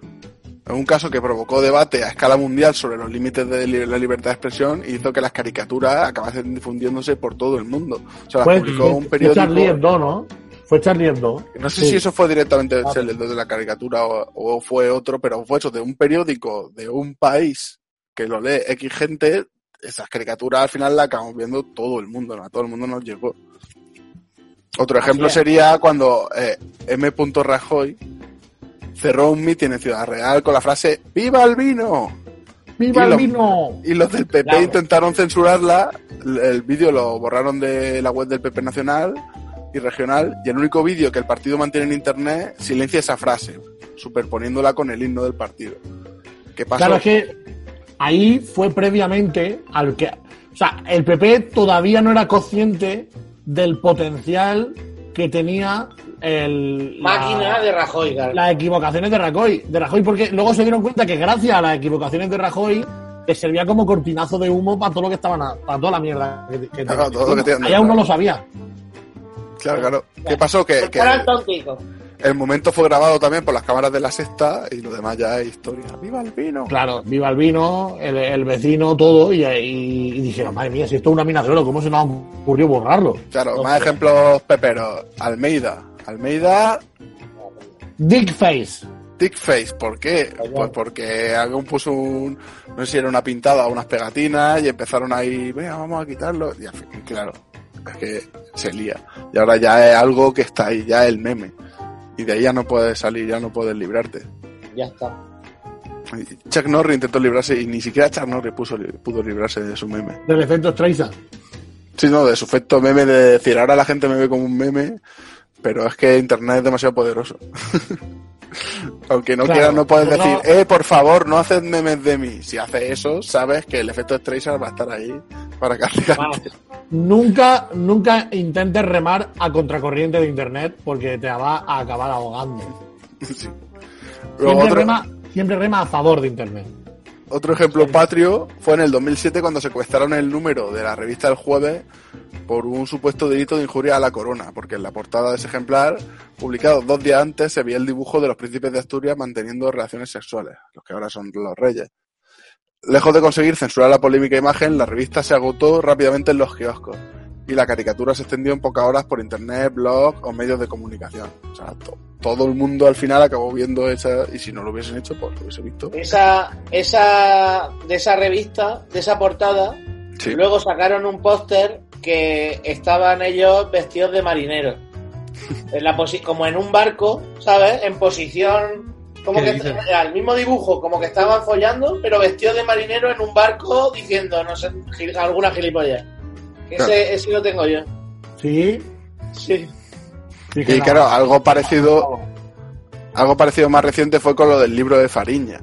Es un caso que provocó debate a escala mundial sobre los límites de la libertad de expresión y hizo que las caricaturas acabasen difundiéndose por todo el mundo. O sea, las Fue, publicó un Charlie periódico. Hebdo, ¿no? Fue Charlie Hebdo. No sé Sí. si eso fue directamente Ah. el de la caricatura o, o fue otro, pero fue eso de un periódico de un país que lo lee X gente. Esas caricaturas al final las acabamos viendo todo el mundo, ¿no? a todo el mundo nos llegó. Otro ejemplo sería cuando eh, M. Rajoy cerró un mitin en Ciudad Real con la frase ¡Viva el vino! ¡Viva Y el vino! Y los del PP Claro. intentaron censurarla, el vídeo lo borraron de la web del PP nacional y regional, y el único vídeo que el partido mantiene en internet silencia esa frase, superponiéndola con el himno del partido. ¿Qué pasó? Claro, es que ahí fue previamente al que. O sea, el PP todavía no era consciente del potencial que tenía el. la- Máquina de Rajoy, claro. las equivocaciones de Rajoy, de Rajoy, porque luego se dieron cuenta que gracias a las equivocaciones de Rajoy les servía como cortinazo de humo para todo lo que estaban, para toda la mierda que, que [LAUGHS] Claro, todo que Ahí aún no lo sabía. Claro, claro. ¿Qué pasó? Que, el momento fue grabado también por las cámaras de la sexta y lo demás ya es historia. ¡Viva el vino! Claro, viva el vino, el, el vecino, todo, y, y- y dijeron, madre mía, si esto es una mina de oro, ¿cómo se nos ocurrió borrarlo? Claro, más ejemplos peperos. Almeida. Almeida Dick Face. Dick Face, ¿por qué? Pues porque alguien puso un, no sé si era una pintada o unas pegatinas y empezaron ahí, venga, vamos a quitarlo. Y al fin, claro, es que se lía. Y ahora ya es algo que está ahí, ya es el meme. Y de ahí ya no puedes salir, ya no puedes librarte. Ya está. Chuck Norris intentó librarse y ni siquiera Chuck Norris puso, pudo librarse de su meme. Del efecto Streisand. Sí, no, de su efecto meme de decir, ahora la gente me ve como un meme, pero es que Internet es demasiado poderoso. [LAUGHS] Aunque no Claro, quieras, no puedes decir, no- eh, por favor, no haced memes de mí. Si haces eso, sabes que el efecto Streisand va a estar ahí para castigarte. Vamos. Nunca, nunca intentes remar a contracorriente de internet porque te va a acabar ahogando. [LAUGHS] Sí. Luego Siempre otro, rema, siempre rema a favor de internet. otro ejemplo patrio fue en el 2007 cuando secuestraron el número de la revista El Jueves por un supuesto delito de injuria a la corona, porque en la portada de ese ejemplar, publicado dos días antes, se veía el dibujo de los príncipes de Asturias manteniendo relaciones sexuales, los que ahora son los reyes. Lejos de conseguir censurar la polémica imagen, la revista se agotó rápidamente en los kioscos y la caricatura se extendió en pocas horas por internet, blogs o medios de comunicación. O sea, to- todo el mundo al final acabó viendo esa y si no lo hubiesen hecho, pues lo hubiese visto. Esa, esa, de esa revista, de esa portada, Sí. luego sacaron un póster que estaban ellos vestidos de marineros. En la posi- como en un barco, ¿sabes? En posición. Como ¿Qué que al mismo dibujo, como que estaban follando, pero vestidos de marinero en un barco diciendo, no sé, gil- alguna gilipollas. Que Claro. ese, ese lo tengo yo. Sí. Sí. Y claro, algo parecido, algo parecido más reciente fue con lo del libro de Fariña.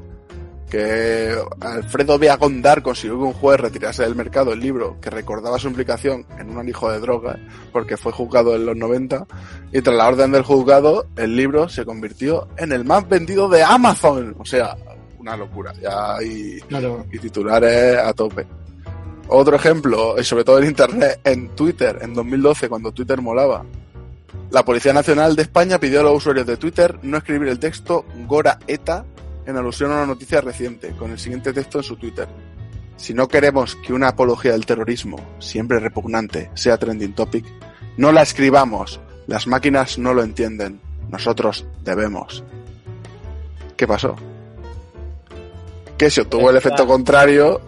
Que Alfredo Viagondar consiguió que un juez retirase del mercado el libro que recordaba su implicación en un alijo de drogas, porque fue juzgado en los 90, y tras la orden del juzgado, el libro se convirtió en el más vendido de Amazon. O sea, una locura. Ya hay Claro. y titulares a tope. Otro ejemplo, y sobre todo en Internet, en Twitter, en 2012, cuando Twitter molaba. La Policía Nacional de España pidió a los usuarios de Twitter no escribir el texto Gora ETA en alusión a una noticia reciente, con el siguiente texto en su Twitter. Si no queremos que una apología del terrorismo, siempre repugnante, sea trending topic, no la escribamos. Las máquinas no lo entienden. Nosotros debemos. ¿Qué pasó? Que se obtuvo el efecto contrario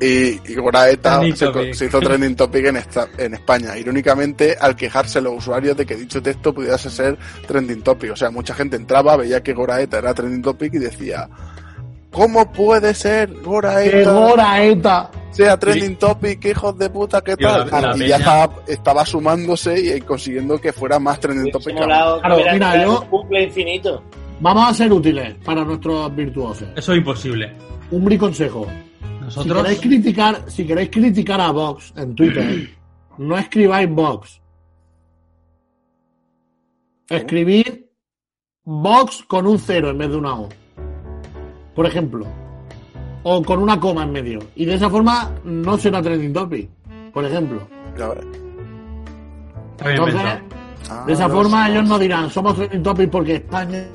Y, y Goraeta Trending se, hizo trending topic en, esta- en España. Irónicamente, al quejarse los usuarios de que dicho texto pudiese ser trending topic. O sea, mucha gente entraba, veía que Goraeta era trending topic y decía, ¿cómo puede ser ¡Qué Goraeta Goraeta! sea trending topic, hijos de puta, qué tal? la- la y ya estaba, estaba sumándose y consiguiendo que fuera más trending topic. Claro, mira, creado yo- un bucle infinito. Vamos a ser útiles para nuestros virtuosos. Eso es imposible. Un briconsejo. Si Nosotros. queréis criticar, si queréis criticar a Vox en Twitter, [CLEARS THROAT] no escribáis Vox. Escribid Vox con un cero en vez de una O. Por ejemplo. O con una coma en medio. Y de esa forma no será trending topic. Por ejemplo. Entonces. Ah, de esa forma ellos no. dirán, somos trending topic porque España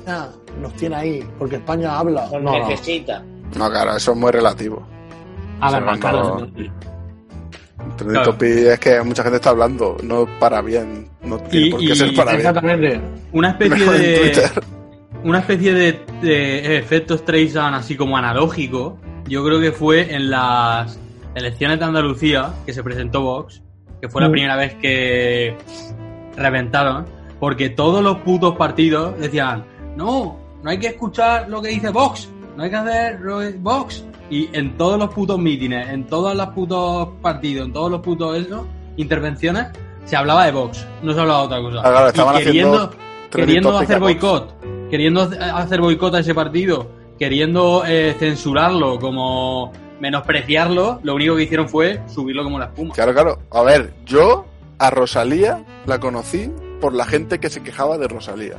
nos tiene ahí, porque España habla. Nos no. necesita. No, claro, eso es muy relativo. Claro, no. sí. Trending Claro. topic es que mucha gente está hablando, no para bien, no tiene Y- por qué y- ser para bien. Exactamente. Una especie Mejor de. Una especie de, de efectos Streisand así como analógico. Yo creo que fue en las elecciones de Andalucía que se presentó Vox, que fue la Mm. primera vez que reventaron, porque todos los putos partidos decían, no, no hay que escuchar lo que dice Vox, no hay que hacer Vox. Y en todos los putos mítines, en todos los putos partidos, en todos los putos eso, intervenciones, se hablaba de Vox, no se hablaba de otra cosa. Ah, claro, Y queriendo, queriendo hacer boicot, queriendo hacer boicot a ese partido, queriendo eh, censurarlo, como menospreciarlo, lo único que hicieron fue subirlo como la espuma. Claro, claro. A ver, yo a Rosalía la conocí por la gente que se quejaba de Rosalía.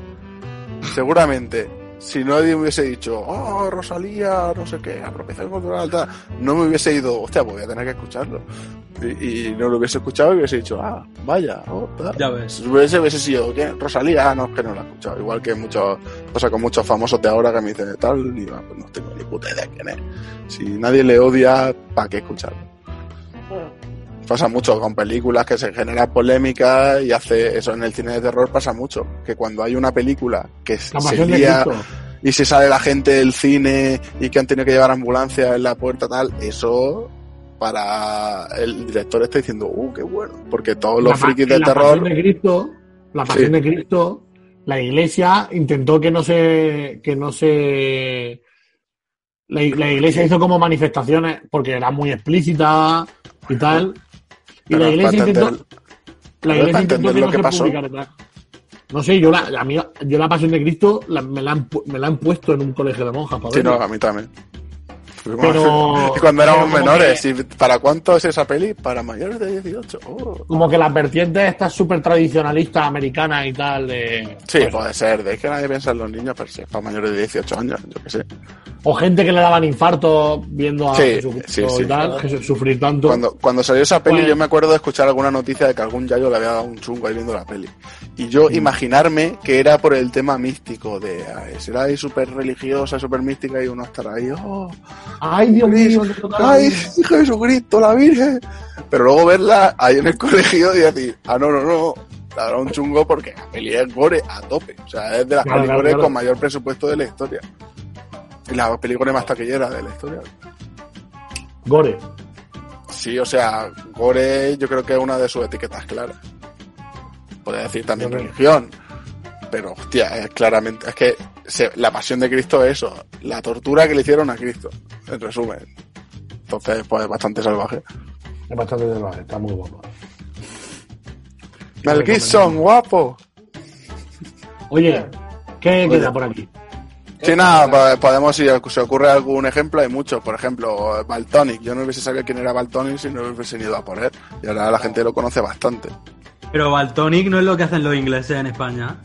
Seguramente, si nadie me hubiese dicho, oh, Rosalía, no sé qué, apropiación cultural, tal, no me hubiese ido, hostia, pues voy a tener que escucharlo. Y, y no lo hubiese escuchado y hubiese dicho, ah, vaya, oh, tal. Ya ves. Hubiese, hubiese sido, ¿qué? Rosalía, ah, no, es que no la he escuchado. Igual que muchos, pasa con muchos famosos de ahora que me dicen tal, y ah, pues no tengo ni puta idea quién es. Si nadie le odia, ¿para qué escucharlo? Pasa mucho con películas que se genera polémica y hace eso en el cine de terror pasa mucho. Que cuando hay una película que La se lía y se sale la gente del cine y que han tenido que llevar ambulancia en la puerta tal, eso para el director está diciendo, uh, qué bueno. Porque todos los La frikis de la terror. Pasión de Cristo, la pasión Sí. de Cristo, la iglesia intentó que no se, que no se, la, la iglesia hizo como manifestaciones porque era muy explícita y tal. Y la iglesia intentó, la iglesia intentó que lo no que se pasó. publicara. No sé, yo la, a mí- yo la pasión de Cristo la- me, la han, me la han puesto en un colegio de monjas para Sí, no, a mí también. Pero- [LAUGHS] cuando éramos pero menores, que- ¿y ¿para cuánto es esa peli? Para mayores de 18. Oh. Como que las vertientes estas súper tradicionalistas americanas y tal de... Sí, pues, puede ser. De que nadie piensa en los niños, pero sí, para mayores de 18 años, yo qué sé. O gente que le daban infarto viendo a Sí, Jesucristo sí, sí. y tal, Jesús- sufrir tanto. Cuando, cuando salió esa peli, Pues- yo me acuerdo de escuchar alguna noticia de que algún yayo le había dado un chungo ahí viendo la peli. Y yo Mm. imaginarme que era por el tema místico, de ay, será ahí súper religiosa, súper mística, y uno estará ahí, oh, Ay, Dios mío, ay, Jesucristo, la Virgen. Pero luego verla ahí en el [LAUGHS] colegio y decir, ah, no, no, no, dará un chungo porque la peli es gore a tope. O sea, es de las Claro, películas claro, claro. con mayor presupuesto de la historia. La película más taquillera de la historia. Gore. Sí, o sea, gore yo creo que es una de sus etiquetas claras. Podría decir también religión. Pero, hostia, es claramente, es que se- la pasión de Cristo es eso, la tortura que le hicieron a Cristo, en resumen. Entonces, pues es bastante salvaje. Es bastante salvaje, está muy guapo. Mel Gibson, guapo. Oye, ¿qué Oye. queda por aquí? Sí, nada, podemos, si se ocurre algún ejemplo, hay muchos. Por ejemplo, Baltonic. Yo no hubiese sabido quién era Baltonic si no hubiese ido a por él. Y ahora la gente lo conoce bastante. Pero Baltonic no es lo que hacen los ingleses en España.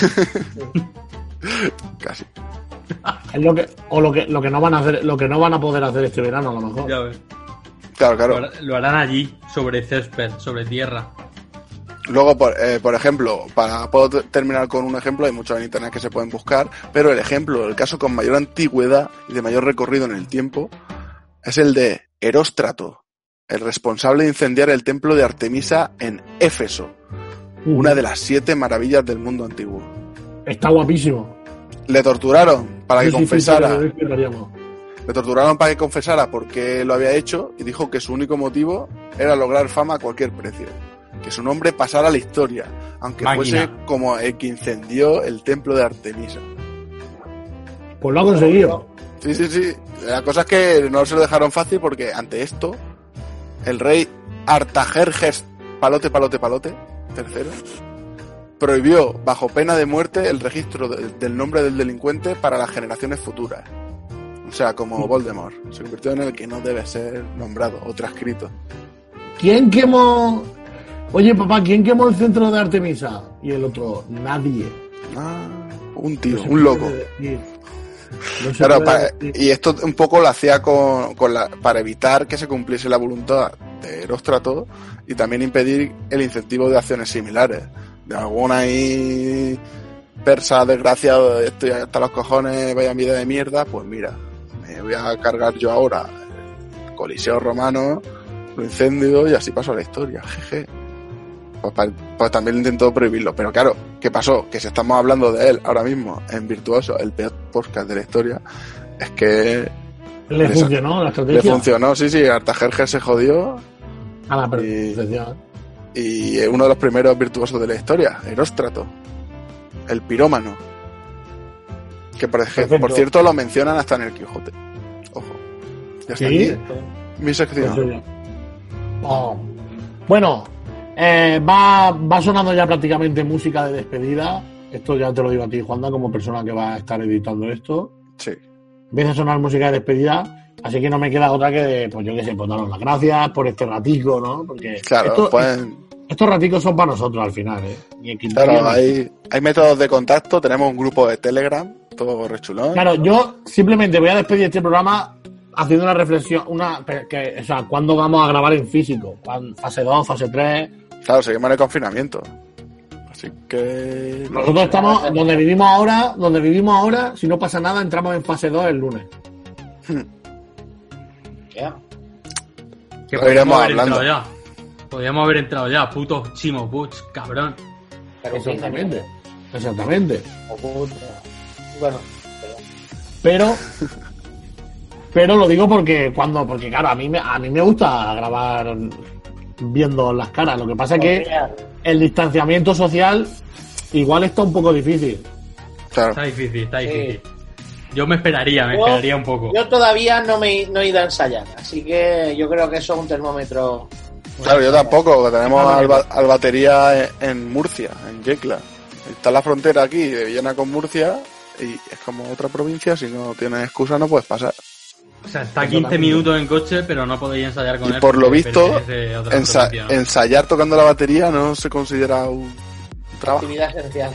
[LAUGHS] Casi. Es lo que, o lo que, lo que no van a hacer, lo que no van a poder hacer este verano, a lo mejor. Ya ves. Claro, Lo, claro. lo harán allí, sobre césped, sobre tierra. Luego, por, eh, por ejemplo, para puedo terminar con un ejemplo, hay muchos en internet que se pueden buscar, pero el ejemplo, el caso con mayor antigüedad y de mayor recorrido en el tiempo, es el de Heróstrato, el responsable de incendiar el templo de Artemisa en Éfeso, una de las siete maravillas del mundo antiguo. Está guapísimo. Le torturaron para que Sí, sí, sí, confesara. sí. Le torturaron para que confesara por qué lo había hecho y dijo que su único motivo era lograr fama a cualquier precio. Que su nombre pasara a la historia, aunque Máquina. fuese como el que incendió el templo de Artemisa. Pues lo ha conseguido. Sí, sí, sí. La cosa es que no se lo dejaron fácil porque ante esto, el rey Artajerjes Palote, Palote, Palote, tercero, prohibió bajo pena de muerte el registro de- del nombre del delincuente para las generaciones futuras. O sea, como Voldemort. Se convirtió en el que no debe ser nombrado o transcrito. ¿Quién quemó? Oye, papá, ¿quién quemó el centro de Artemisa? Y el otro, nadie. Ah, un tío, No un loco. No Claro, para- y esto un poco lo hacía con, con la, para evitar que se cumpliese la voluntad de Eróstrato y también impedir el incentivo de acciones similares. De alguna ahí persa desgraciado, esto ya hasta los cojones, vaya vida de mierda, pues mira, me voy a cargar yo ahora el Coliseo Romano, lo incendio y así pasó la historia, jeje. Pues, pues también intentó prohibirlo, pero claro, ¿qué pasó? Que si estamos hablando de él ahora mismo en Virtuoso, el peor podcast de la historia, es que Le le- funcionó la le estrategia. funcionó, sí, sí, Artajerjes se jodió A la Y- perfección. y es uno de los primeros virtuosos de la historia, Eróstrato, el pirómano. Que por, ej- Perfecto. por cierto lo mencionan hasta en el Quijote. Ojo. Ya está Sí. aquí, mi sección. Oh. Bueno, eh, va, va sonando ya prácticamente música de despedida. Esto ya te lo digo a ti, Juanda, como persona que va a estar editando esto. Sí. Empieza a sonar música de despedida, así que no me queda otra que, de, pues yo qué sé, pues daros las gracias por este ratico, ¿no? Porque Claro, esto- pues, estos raticos son para nosotros al final, ¿eh? Y claro, hay, hay métodos de contacto, tenemos un grupo de Telegram, todo rechulón. Claro, yo simplemente voy a despedir este programa haciendo una reflexión, una, que, o sea, ¿cuándo vamos a grabar en físico? ¿Cuán- Fase 2, fase 3. Claro, seguimos en el confinamiento. Así que... Nosotros estamos donde vivimos ahora, donde vivimos ahora, si no pasa nada, entramos en fase 2 el lunes. [LAUGHS] Ya. Que Lo podríamos iremos haber hablando. entrado ya. Podríamos haber entrado ya, puto Chimo Butch, cabrón. Pero Exactamente. Exactamente. Bueno, Pero pero lo digo porque cuando porque claro, a mí me a mí me gusta grabar viendo las caras. Lo que pasa es que el distanciamiento social igual está un poco difícil. Claro. Está difícil, está Sí. difícil. Yo me esperaría, me Yo- esperaría un poco. yo todavía no me no he ido a ensayar, así que yo creo que eso es un termómetro. Claro, yo tampoco, que tenemos al, al batería en, en Murcia, en Yecla. Está la frontera aquí de Villena con Murcia y es como otra provincia, si no tienes excusa no puedes pasar. O sea, está 15 minutos en coche, pero no podéis ensayar con Y él. por lo visto, Ensa- ensayar tocando la batería no se considera un trabajo. Actividad esencial.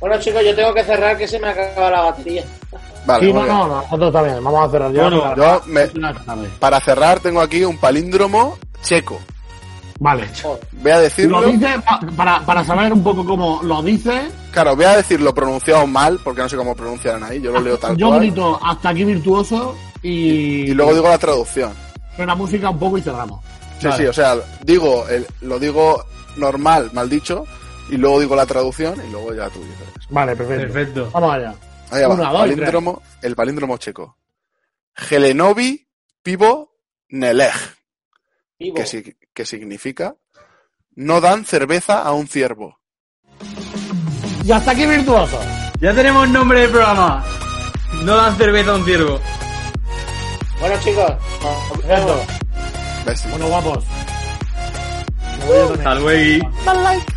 Bueno, chicos, yo tengo que cerrar que se me acaba la batería. Vale, sí, no, no, no, nosotros también. Vamos a cerrar ya. Bueno, para- yo me-. Para cerrar tengo aquí un palíndromo checo. Vale. Voy a decirlo, Lo dice pa- para, para saber un poco cómo lo dice. claro, voy a decirlo pronunciado mal, porque no sé cómo pronunciarán ahí, yo lo leo tal Yo cual. grito hasta aquí virtuoso y, Y luego digo la traducción. suena música un poco y cerramos. Sí, Vale. sí, o sea, digo, el- lo digo normal, mal dicho, y luego digo la traducción y luego ya tú dices. Vale, perfecto. Perfecto. Vamos allá. Ahí va, Una, dos y palíndromo, el palíndromo checo. Helenovi pivo nelej, que, si- que significa no dan cerveza a un ciervo. Y hasta aquí virtuoso. Ya tenemos nombre del programa. No dan cerveza a un ciervo. Bueno, chicos, nos. Bueno, guapos. Hasta luego. Mal like.